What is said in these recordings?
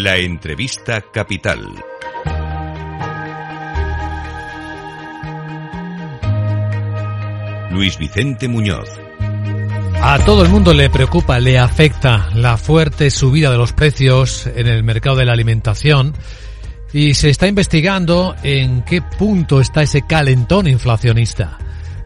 La entrevista capital. Luis Vicente Muñoz. A todo el mundo le preocupa, le afecta la fuerte subida de los precios en el mercado de la alimentación y se está investigando en qué punto está ese calentón inflacionista.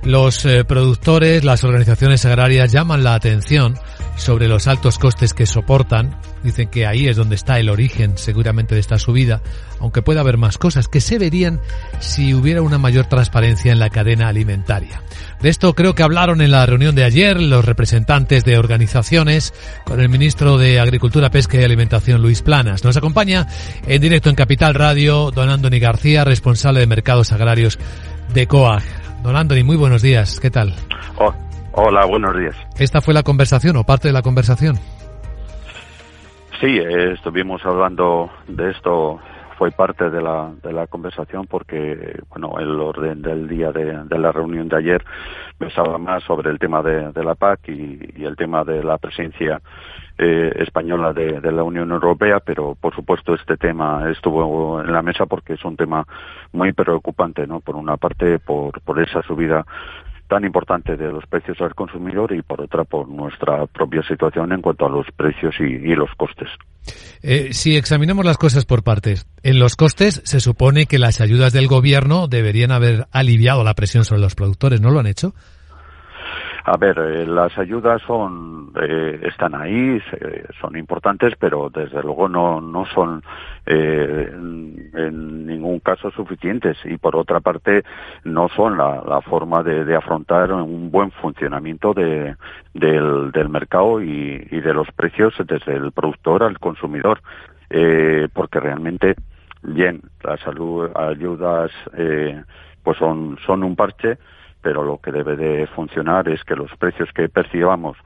Los eh, productores, las organizaciones agrarias llaman la atención sobre los altos costes que soportan. Dicen que ahí es donde está el origen seguramente de esta subida, aunque puede haber más cosas que se verían si hubiera una mayor transparencia en la cadena alimentaria. De esto creo que hablaron en la reunión de ayer los representantes de organizaciones con el ministro de Agricultura, Pesca y Alimentación, Luis Planas. Nos acompaña en directo en Capital Radio don Andoni García, responsable de mercados agrarios de COAG. Don Anthony, muy buenos días. ¿Qué tal? Oh, hola, buenos días. ¿Esta fue la conversación o parte de la conversación? Sí, estuvimos hablando de esto, fue parte de la, de la conversación porque, bueno, el orden del día de, la reunión de ayer pensaba más sobre el tema de, la PAC y, el tema de la presencia eh, española de, la Unión Europea, pero por supuesto este tema estuvo en la mesa porque es un tema muy preocupante, ¿no? Por una parte, por, por esa subida tan importante de los precios al consumidor y por otra por nuestra propia situación en cuanto a los precios y, los costes. Eh, si examinamos las cosas por partes, en los costes se supone que las ayudas del gobierno deberían haber aliviado la presión sobre los productores, ¿no lo han hecho? A ver, eh, las ayudas son eh, están ahí, son importantes, pero desde luego no no son eh, en, ningún caso suficientes. Y por otra parte no son la, forma de, afrontar un buen funcionamiento de, del, del mercado y, de los precios desde el productor al consumidor, porque realmente bien las ayudas pues son son un parche pero lo que debe de funcionar es que los precios que percibamos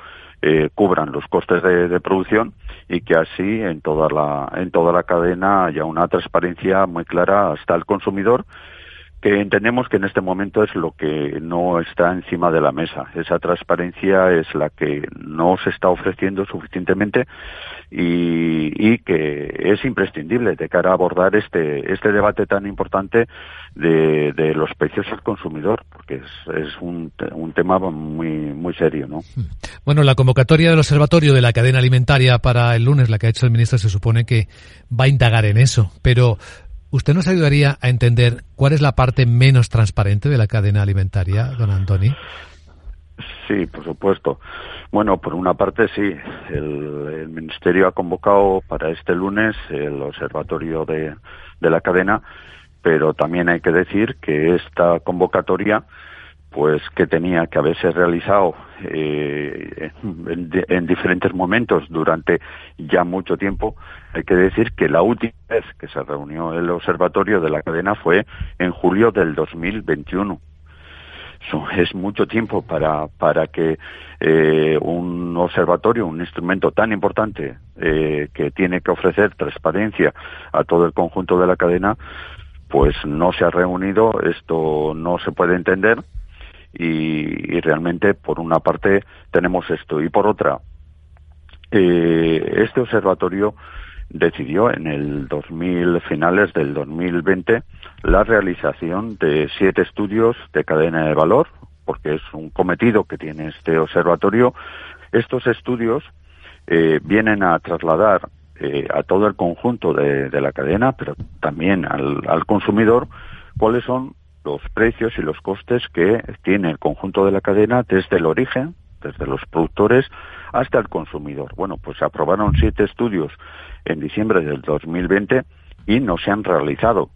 eh, cubran los costes de, producción y que así en toda la en toda la cadena haya una transparencia muy clara hasta el consumidor que entendemos que en este momento es lo que no está encima de la mesa. Esa transparencia es la que no se está ofreciendo suficientemente y, que es imprescindible de cara a abordar este, este debate tan importante de, los precios al consumidor, porque es, un, un, tema muy, muy serio. ¿no? Bueno, la convocatoria del Observatorio de la Cadena Alimentaria para el lunes, la que ha hecho el ministro, se supone que va a indagar en eso, pero ¿Usted nos ayudaría a entender cuál es la parte menos transparente de la cadena alimentaria, don Antoni? Sí, por supuesto. Bueno, por una parte sí, el, Ministerio ha convocado para este lunes el observatorio de, de la cadena, pero también hay que decir que esta convocatoria pues que tenía que haberse realizado eh, en, diferentes momentos durante ya mucho tiempo. Hay que decir que la última vez que se reunió el observatorio de la cadena fue en julio del 2021. Eso es mucho tiempo para, para que eh, un observatorio, un instrumento tan importante eh, que tiene que ofrecer transparencia a todo el conjunto de la cadena, pues no se ha reunido. Esto no se puede entender y, realmente por una parte tenemos esto. Y por otra eh, este observatorio decidió en el 2000 finales del 2020 la realización de siete estudios de cadena de valor porque es un cometido que tiene este observatorio. Estos estudios eh, vienen a trasladar eh, a todo el conjunto de, la cadena pero también al, al consumidor cuáles son los precios y los costes que tiene el conjunto de la cadena desde el origen, desde los productores hasta el consumidor. Bueno, pues se aprobaron siete estudios en diciembre del 2020 y no se han realizado,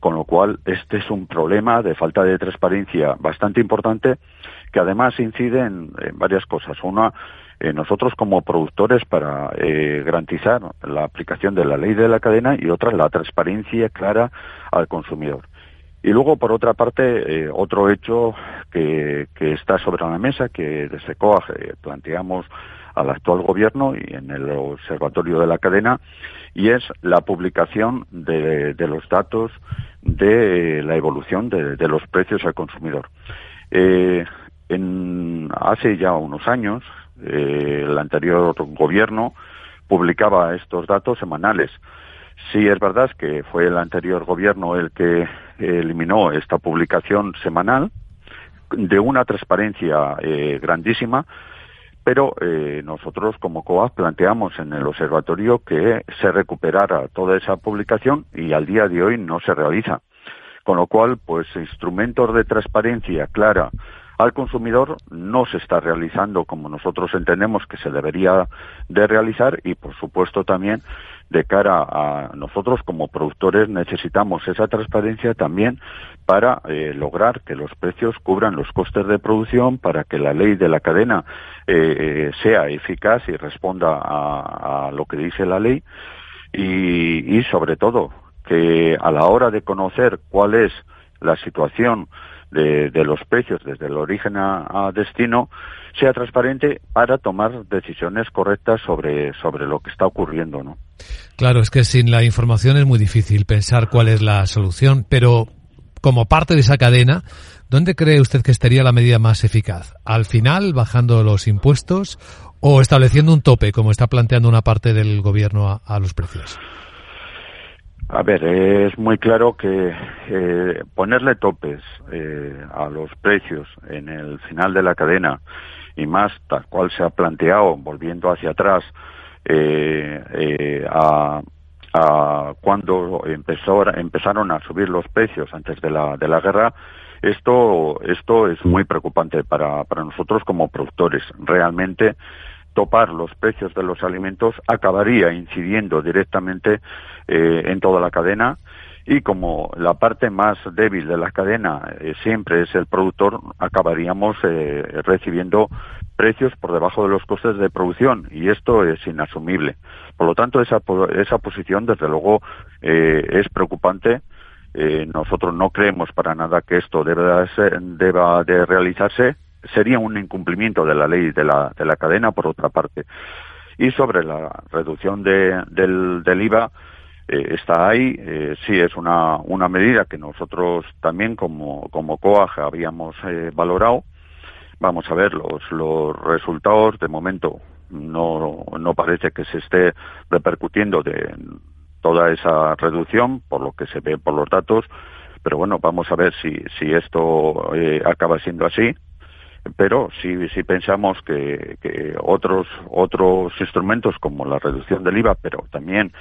con lo cual este es un problema de falta de transparencia bastante importante que además incide en, varias cosas. Una, eh, nosotros como productores para eh, garantizar la aplicación de la ley de la cadena y otra, la transparencia clara al consumidor. Y luego, por otra parte, eh, otro hecho que, está sobre la mesa, que desde COAG eh, planteamos al actual gobierno y en el observatorio de la cadena, y es la publicación de, los datos de la evolución de, los precios al consumidor. Eh, en, hace ya unos años, el anterior gobierno publicaba estos datos semanales Sí, es verdad que fue el anterior gobierno el que eliminó esta publicación semanal de una transparencia eh, grandísima, pero eh, nosotros como COAG planteamos en el observatorio que se recuperara toda esa publicación y al día de hoy no se realiza. Con lo cual, pues instrumentos de transparencia clara al consumidor no se está realizando como nosotros entendemos que se debería de realizar y por supuesto también de cara a nosotros como productores necesitamos esa transparencia también para eh, lograr que los precios cubran los costes de producción, para que la ley de la cadena eh, sea eficaz y responda a, lo que dice la ley. Y, y sobre todo que a la hora de conocer cuál es la situación de, los precios desde el origen a, destino sea transparente para tomar decisiones correctas sobre, sobre lo que está ocurriendo, ¿no? Claro, es que sin la información es muy difícil pensar cuál es la solución, pero como parte de esa cadena, ¿dónde cree usted que estaría la medida más eficaz? ¿Al final, bajando los impuestos o estableciendo un tope, como está planteando una parte del gobierno a los precios? A ver, es muy claro que eh, ponerle topes eh, a los precios en el final de la cadena y más tal cual se ha planteado, volviendo hacia atrás, eh, a, cuando empezó, empezaron a subir los precios antes de la, de la guerra, esto, esto es muy preocupante para, para nosotros como productores. Realmente topar los precios de los alimentos acabaría incidiendo directamente eh, en toda la cadena y como la parte más débil de la cadena eh, siempre es el productor, acabaríamos eh, recibiendo precios por debajo de los costes de producción y esto es inasumible. Por lo tanto, esa, esa posición, desde luego, es preocupante. nosotros no creemos para nada que esto deba, deba de realizarse sería un incumplimiento de la ley de la, de la cadena, por otra parte. Y sobre la reducción de, del, del IVA, eh, está ahí, eh, sí es una, una medida que nosotros también como, como COAG habíamos eh, valorado. Vamos a ver los, los resultados. De momento no, no parece que se esté repercutiendo de toda esa reducción, por lo que se ve por los datos. Pero bueno, vamos a ver si, si esto acaba siendo así pero si, si pensamos que, que, otros otros instrumentos como la reducción del IVA, pero también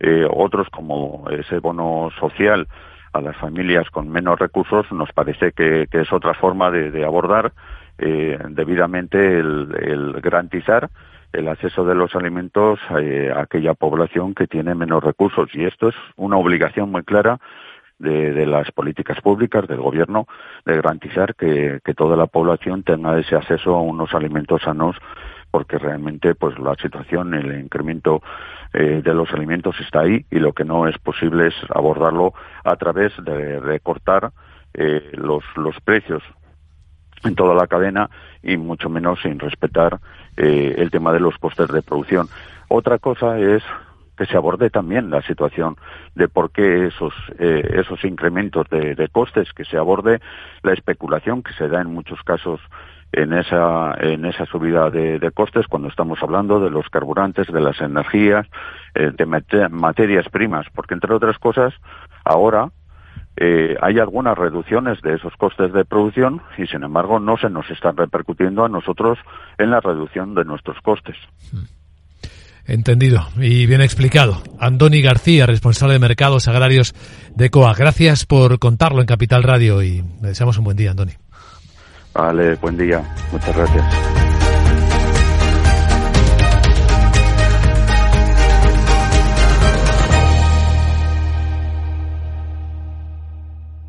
eh, otros como ese bono social a las familias con menos recursos, nos parece que, que es otra forma de, de abordar eh, debidamente el, el, garantizar el acceso de los alimentos eh, a aquella población que tiene menos recursos. Y esto es una obligación muy clara de, las políticas públicas del gobierno de garantizar que, toda la población tenga ese acceso a unos alimentos sanos porque realmente pues la situación el incremento eh, de los alimentos está ahí y lo que no es posible es abordarlo a través de recortar eh, los los precios en toda la cadena y mucho menos sin respetar eh, el tema de los costes de producción. Otra cosa es que se aborde también la situación de por qué esos, eh, esos incrementos de, costes, que se aborde la especulación que se da en muchos casos en esa, en esa subida de, costes cuando estamos hablando de los carburantes, de las energías, eh, de materias primas, porque entre otras cosas, ahora eh, hay algunas reducciones de esos costes de producción y sin embargo no se nos están repercutiendo a nosotros en la reducción de nuestros costes. Hmm. Entendido y bien explicado. Andoni García, responsable de mercados agrarios de COA. Gracias por contarlo en Capital Radio y le deseamos un buen día, Andoni. Vale, buen día. Muchas gracias.